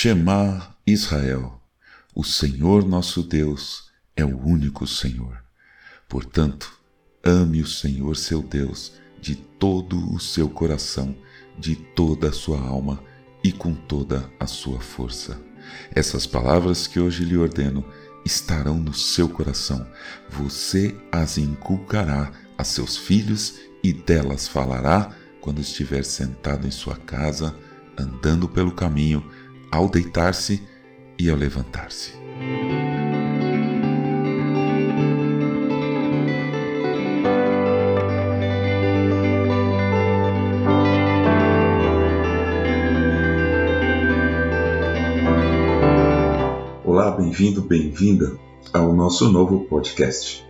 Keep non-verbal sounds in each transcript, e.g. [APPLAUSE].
Shema Israel, o Senhor nosso Deus é o único Senhor. Portanto, ame o Senhor seu Deus de todo o seu coração, de toda a sua alma e com toda a sua força. Essas palavras que hoje lhe ordeno estarão no seu coração. Você as inculcará a seus filhos e delas falará quando estiver sentado em sua casa, andando pelo caminho, ao deitar-se e ao levantar-se. Olá, bem-vindo, bem-vinda ao nosso novo podcast.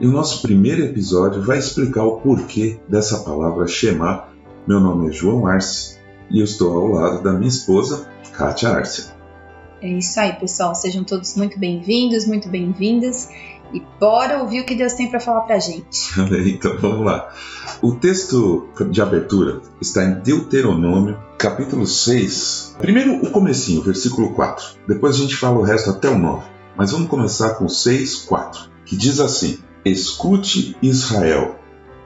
E o nosso primeiro episódio vai explicar o porquê dessa palavra Shema. Meu nome é João Arce e eu estou ao lado da minha esposa, Kátia Arce. É isso aí, pessoal. Sejam todos muito bem-vindos, muito bem-vindas. E bora ouvir o que Deus tem para falar para a gente. [LAUGHS] então vamos lá. O texto de abertura está em Deuteronômio, capítulo 6. Primeiro o comecinho, versículo 4. Depois a gente fala o resto até o 9. Mas vamos começar com 6, 4, que diz assim: Escute Israel,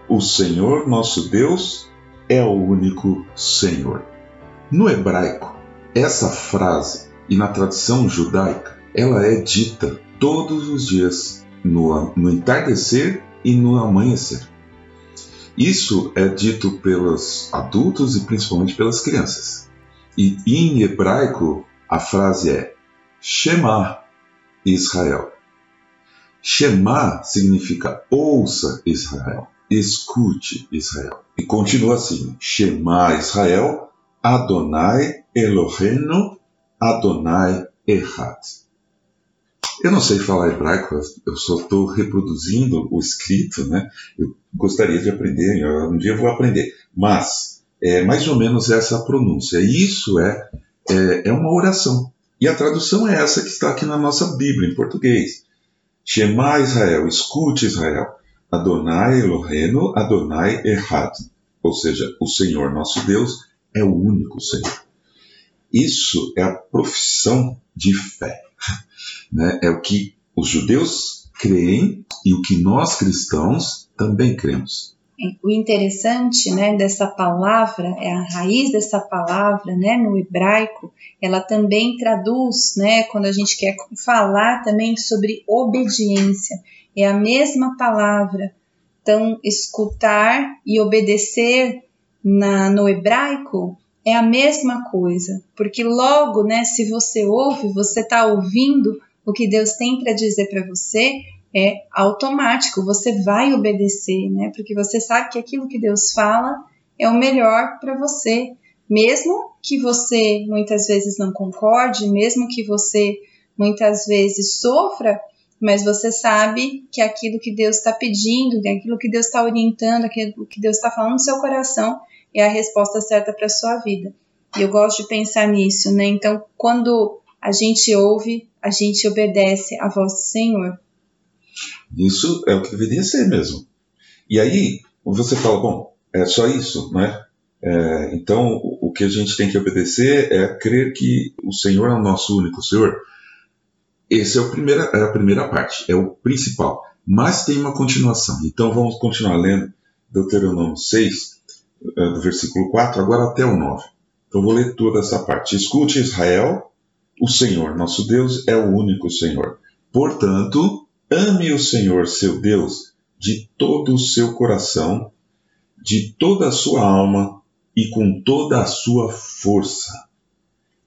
o Senhor nosso Deus é o único Senhor. No hebraico, essa frase, e na tradição judaica, ela é dita todos os dias, no, no entardecer e no amanhecer. Isso é dito pelos adultos e principalmente pelas crianças. E em hebraico, a frase é Shema Israel. Shema significa ouça Israel, escute Israel. E continua assim: Shema Israel, Adonai Elohenu, Adonai Echad. Eu não sei falar hebraico, eu só estou reproduzindo o escrito, né? Eu gostaria de aprender, um dia eu vou aprender. Mas é mais ou menos essa pronúncia. Isso é, é, é uma oração. E a tradução é essa que está aqui na nossa Bíblia, em português. Shema Israel, escute Israel. Adonai Elohenu, Adonai Echad. Ou seja, o Senhor nosso Deus é o único Senhor. Isso é a profissão de fé. Né? É o que os judeus creem e o que nós cristãos também cremos. O interessante, né, dessa palavra, é a raiz dessa palavra, né, no hebraico, ela também traduz, né, quando a gente quer falar também sobre obediência, é a mesma palavra. Então, escutar e obedecer na, no hebraico é a mesma coisa, porque logo, né, se você ouve, você está ouvindo o que Deus tem para dizer para você é automático, você vai obedecer, né? Porque você sabe que aquilo que Deus fala é o melhor para você, mesmo que você muitas vezes não concorde, mesmo que você muitas vezes sofra, mas você sabe que aquilo que Deus está pedindo, aquilo que Deus está orientando, aquilo que Deus está falando no seu coração é a resposta certa para a sua vida. E eu gosto de pensar nisso, né? Então, quando a gente ouve, a gente obedece à voz do Senhor. Isso é o que deveria ser mesmo. E aí, você fala, bom, é só isso, não é? então, o que a gente tem que obedecer é crer que o Senhor é o nosso único Senhor. Essa é a primeira, é a primeira parte, é o principal. Mas tem uma continuação. Então, vamos continuar lendo Deuteronômio 6, é, do versículo 4, agora até o 9. Então, vou ler toda essa parte. Escute, Israel, o Senhor, nosso Deus, é o único Senhor. Portanto, Ame o Senhor seu Deus de todo o seu coração, de toda a sua alma e com toda a sua força.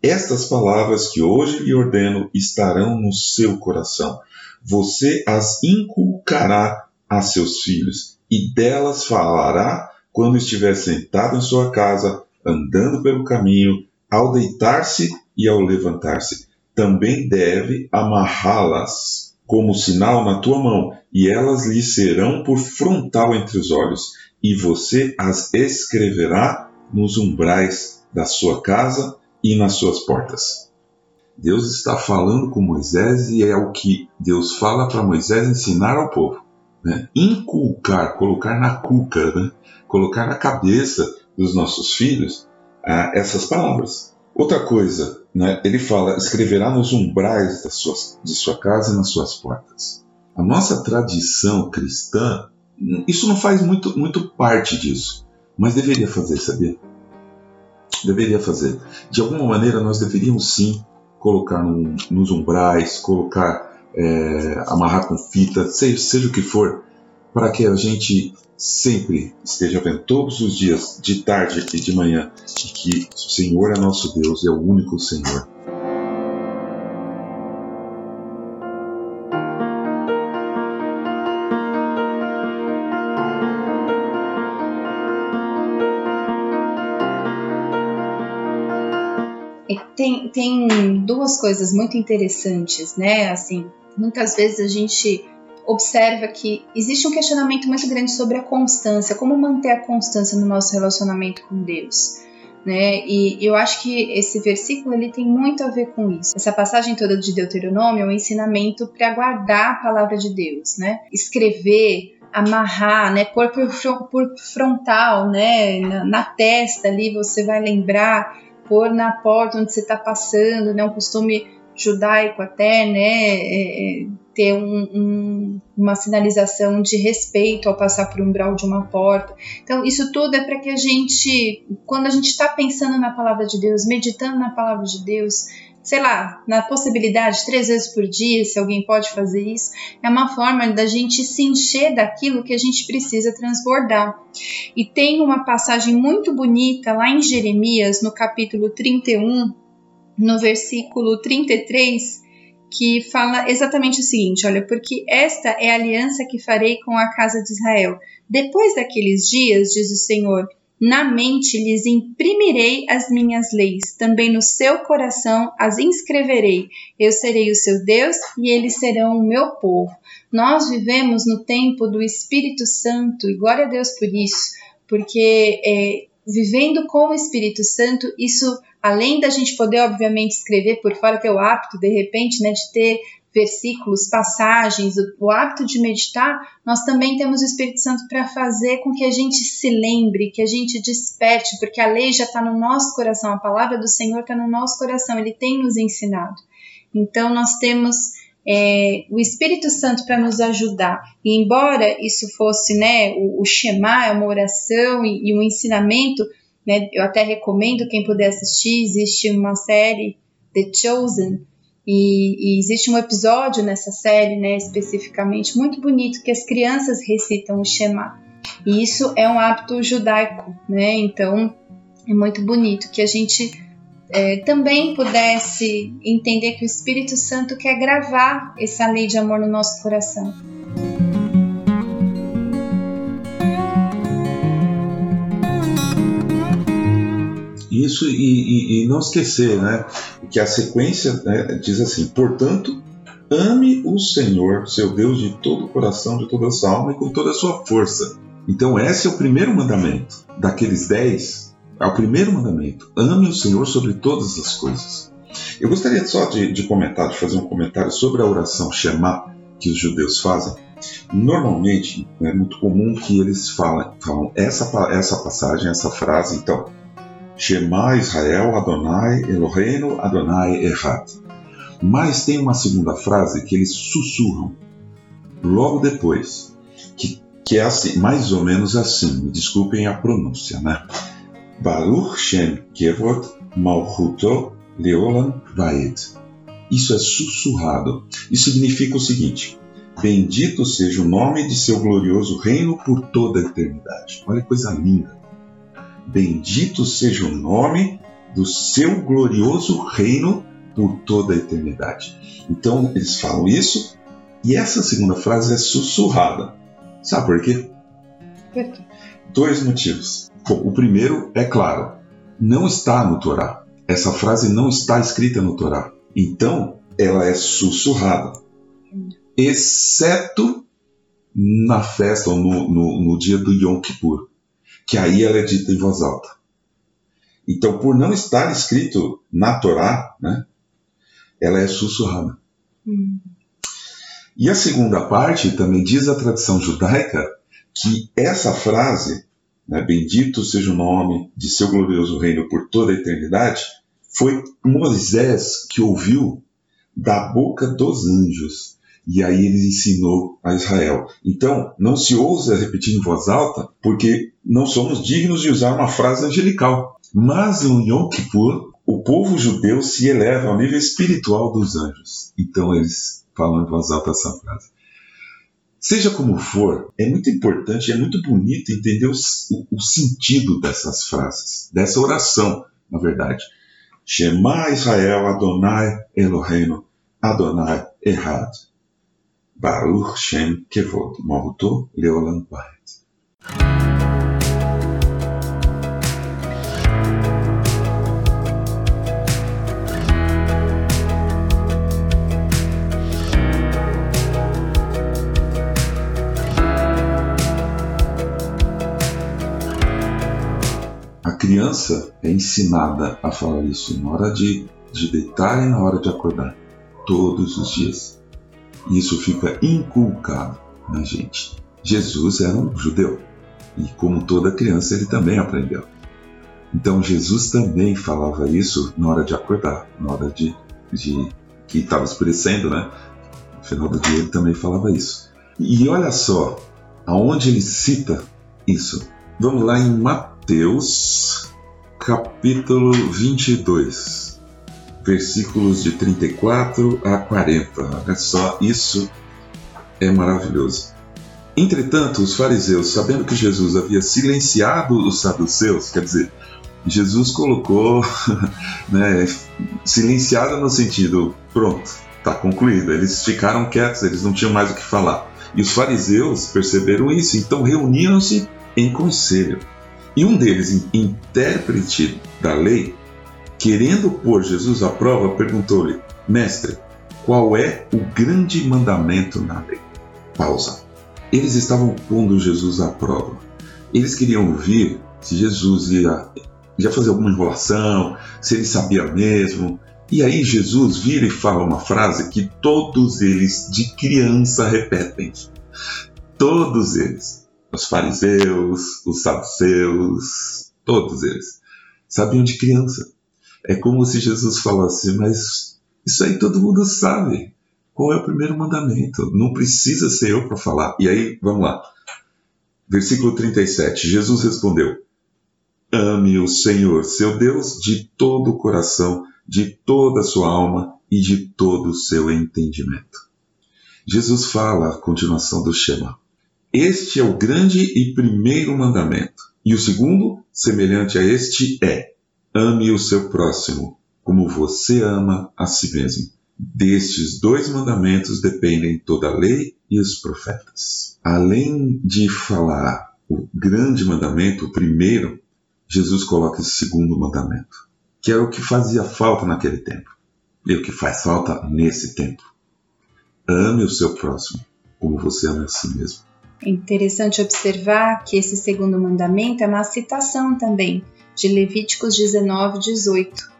Estas palavras que hoje lhe ordeno estarão no seu coração. Você as inculcará a seus filhos e delas falará quando estiver sentado em sua casa, andando pelo caminho, ao deitar-se e ao levantar-se. Também deve amarrá-las como sinal na tua mão, e elas lhe serão por frontal entre os olhos, e você as escreverá nos umbrais da sua casa e nas suas portas. Deus está falando com Moisés e é o que Deus fala para Moisés ensinar ao povo. Né? Inculcar, colocar na cuca, né? colocar na cabeça dos nossos filhos ah, essas palavras. Outra coisa né, ele fala: escreverá nos umbrais suas, de sua casa e nas suas portas. A nossa tradição cristã, isso não faz muito, muito parte disso, mas deveria fazer, sabia? Deveria fazer. De alguma maneira, nós deveríamos sim colocar num, nos umbrais, colocar, é, amarrar com fita, seja, seja o que for, para que a gente sempre esteja vendo todos os dias, de tarde e de manhã, que o Senhor é nosso Deus, é o único Senhor. Tem, tem duas coisas muito interessantes, né? Assim, muitas vezes a gente observa que existe um questionamento muito grande sobre a constância, como manter a constância no nosso relacionamento com Deus. Né? E eu acho que esse versículo ele tem muito a ver com isso. Essa passagem toda de Deuteronômio é um ensinamento para guardar a palavra de Deus, né? Escrever, amarrar, né? Pôr por, por frontal, né? Na, na, testa ali você vai lembrar, pôr na porta onde você está passando, né? Um costume judaico até, né? É, é ter um, um, uma sinalização de respeito ao passar por um umbral de uma porta. Então, isso tudo é para que a gente, quando a gente está pensando na palavra de Deus, meditando na palavra de Deus, sei lá, na possibilidade três vezes por dia, se alguém pode fazer isso, é uma forma da gente se encher daquilo que a gente precisa transbordar. E tem uma passagem muito bonita lá em Jeremias, no capítulo 31, no versículo 33, que fala exatamente o seguinte: olha, porque esta é a aliança que farei com a casa de Israel. Depois daqueles dias, diz o Senhor, na mente lhes imprimirei as minhas leis, também no seu coração as inscreverei. Eu serei o seu Deus e eles serão o meu povo. Nós vivemos no tempo do Espírito Santo e glória a Deus por isso, porque é, vivendo com o Espírito Santo, isso além da gente poder, obviamente, escrever por fora, ter o hábito, de repente, né, de ter versículos, passagens, o, o hábito de meditar, nós também temos o Espírito Santo para fazer com que a gente se lembre, que a gente desperte, porque a lei já está no nosso coração, a palavra do Senhor está no nosso coração, ele tem nos ensinado. Então, nós temos é, o Espírito Santo para nos ajudar. E embora isso fosse né, o, o Shema, é uma oração e, e um ensinamento né? Eu até recomendo quem puder assistir. Existe uma série The Chosen e, e, existe um episódio nessa série, né, especificamente muito bonito que as crianças recitam o Shema. E isso é um hábito judaico, né? Então é muito bonito que a gente é, também pudesse entender que o Espírito Santo quer gravar essa lei de amor no nosso coração. Isso e, e, e não esquecer, né, que a sequência né, diz assim: portanto, ame o Senhor, seu Deus, de todo o coração, de toda a sua alma e com toda a sua força. Então, esse é o primeiro mandamento. Daqueles dez, é o primeiro mandamento: ame o Senhor sobre todas as coisas. Eu gostaria só de, de comentar, de fazer um comentário sobre a oração Shema que os judeus fazem. Normalmente, é muito comum que eles falam, falam essa, essa passagem, essa frase, então, Shema Israel Adonai Eloheinu Adonai Echad. Mas tem uma segunda frase que eles sussurram logo depois, que, que é assim, mais ou menos assim, me desculpem a pronúncia, né? Baruch Shem Kevod Malchuto Leolam Vaed. Isso é sussurrado. Isso significa o seguinte: Bendito seja o nome de seu glorioso reino por toda a eternidade. Olha que coisa linda. Bendito seja o nome do seu glorioso reino por toda a eternidade. Então eles falam isso e essa segunda frase é sussurrada. Sabe por quê? Dois motivos. Bom, o primeiro é claro, não está no Torá. Essa frase não está escrita no Torá. Então ela é sussurrada, exceto na festa ou no, no, no dia do Yom Kippur que aí ela é dita em voz alta. Então, por não estar escrito na Torá, né, ela é sussurrada. Hum. E a segunda parte também diz a tradição judaica que essa frase, né, bendito seja o nome de seu glorioso reino por toda a eternidade, Foi Moisés que ouviu da boca dos anjos. E aí ele ensinou a Israel. Então, não se ousa repetir em voz alta, porque não somos dignos de usar uma frase angelical. Mas no Yom Kippur, o povo judeu se eleva ao nível espiritual dos anjos. Então eles falam em voz alta essa frase. Seja como for, é muito importante, é muito bonito entender o, o, o sentido dessas frases, dessa oração, na verdade. Shema Israel Adonai Eloheinu Adonai Errad. Baruch Shem Kevod Malto Leolam Vahet. Criança é ensinada a falar isso na hora de, de deitar e na hora de acordar, todos os dias. Isso fica inculcado na gente. Jesus era um judeu e, como toda criança, ele também aprendeu. Então, Jesus também falava isso na hora de acordar, na hora de, de que estava escurecendo, né? No final do dia, ele também falava isso. E olha só, aonde ele cita isso. Vamos lá em Mateus, capítulo 22, versículos de 34 a 40. Olha só, isso é maravilhoso. Entretanto, os fariseus, sabendo que Jesus havia silenciado os saduceus, quer dizer, Jesus colocou [LAUGHS] né, silenciado no sentido, pronto, está concluído. Eles ficaram quietos, eles não tinham mais o que falar. E os fariseus perceberam isso, então reuniram-se em conselho. E um deles, intérprete da lei, querendo pôr Jesus à prova, perguntou-lhe: Mestre, qual é o grande mandamento na lei? Pausa. Eles estavam pondo Jesus à prova. Eles queriam ouvir se Jesus ia, ia fazer alguma enrolação, se ele sabia mesmo. E aí Jesus vira e fala uma frase que todos eles de criança repetem. Todos eles os fariseus, os saduceus, todos eles, sabiam de criança. É como se Jesus falasse, mas isso aí todo mundo sabe. Qual é o primeiro mandamento? Não precisa ser eu para falar. E aí, vamos lá. Versículo 37. Jesus respondeu: Ame o Senhor, seu Deus, de todo o coração, de toda a sua alma e de todo o seu entendimento. Jesus fala a continuação do Shema. Este é o grande e primeiro mandamento. E o segundo, semelhante a este, é: ame o seu próximo, como você ama a si mesmo. Destes dois mandamentos dependem toda a lei e os profetas. Além de falar o grande mandamento, o primeiro, Jesus coloca esse segundo mandamento, que é o que fazia falta naquele tempo e o que faz falta nesse tempo. Ame o seu próximo, como você ama a si mesmo. É interessante observar que esse segundo mandamento é uma citação também de Levíticos 19, 18.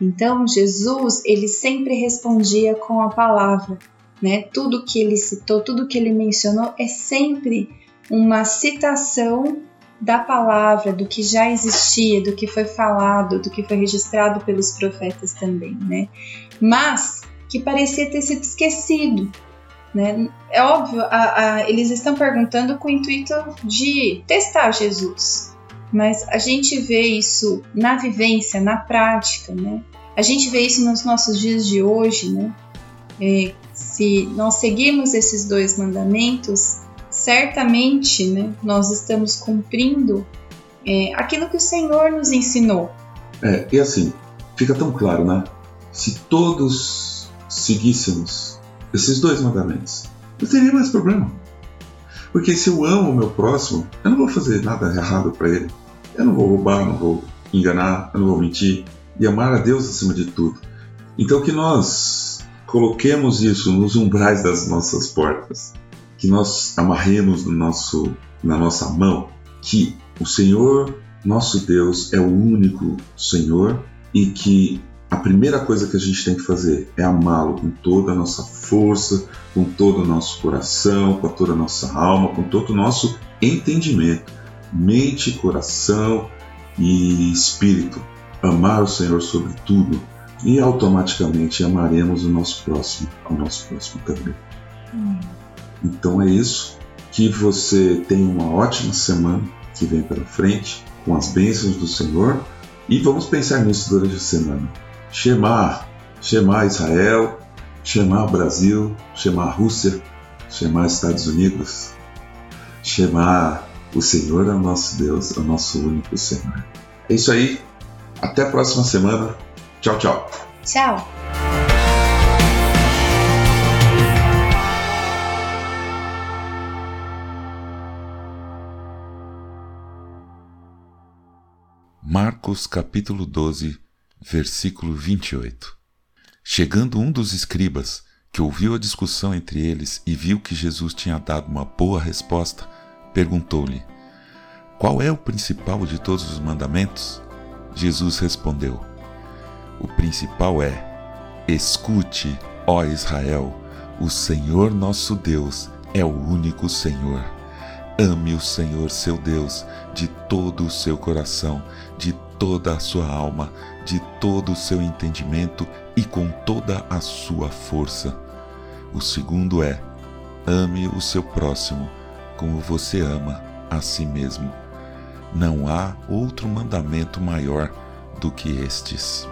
Então, Jesus, ele sempre respondia com a palavra, né? Tudo que ele citou, tudo que ele mencionou é sempre uma citação da palavra, do que já existia, do que foi falado, do que foi registrado pelos profetas também, né? Mas que parecia ter sido esquecido, né? É óbvio, a, a, eles estão perguntando com o intuito de testar Jesus, mas a gente vê isso na vivência, na prática, né? A gente vê isso nos nossos dias de hoje, né? É, se nós seguirmos esses dois mandamentos, certamente né, nós estamos cumprindo é, aquilo que o Senhor nos ensinou. É, e assim, fica tão claro, né? Se todos seguíssemos esses dois mandamentos, não teria mais problema. Porque se eu amo o meu próximo, eu não vou fazer nada errado para ele. Eu não vou roubar, não vou enganar, eu não vou mentir. E amar a Deus acima de tudo. Então que nós coloquemos isso nos umbrais das nossas portas. Que nós amarremos no nosso, na nossa mão que o Senhor, nosso Deus, é o único Senhor e que a primeira coisa que a gente tem que fazer é amá-lo com toda a nossa força, com todo o nosso coração, com toda a nossa alma, com todo o nosso entendimento, mente, coração e espírito. amar o Senhor sobre tudo e automaticamente amaremos o nosso próximo, ao nosso próximo também. Hum. Então é isso. Que você tenha uma ótima semana que vem pela frente, com as bênçãos do Senhor. E vamos pensar nisso durante a semana. Chamar, chamar Israel, chamar Brasil, chamar Rússia, chamar Estados Unidos, chamar o Senhor é o nosso Deus, é o nosso único Senhor. É isso aí. Até a próxima semana. Tchau, tchau. Tchau. Marcos capítulo 12, versículo 28. Chegando um dos escribas, que ouviu a discussão entre eles e viu que Jesus tinha dado uma boa resposta, perguntou-lhe: Qual é o principal de todos os mandamentos? Jesus respondeu: O principal é: Escute, ó Israel, o Senhor nosso Deus é o único Senhor. Ame o Senhor seu Deus de todo o seu coração, de toda a sua alma, de todo o seu entendimento e com toda a sua força. O segundo é: ame o seu próximo como você ama a si mesmo. Não há outro mandamento maior do que estes.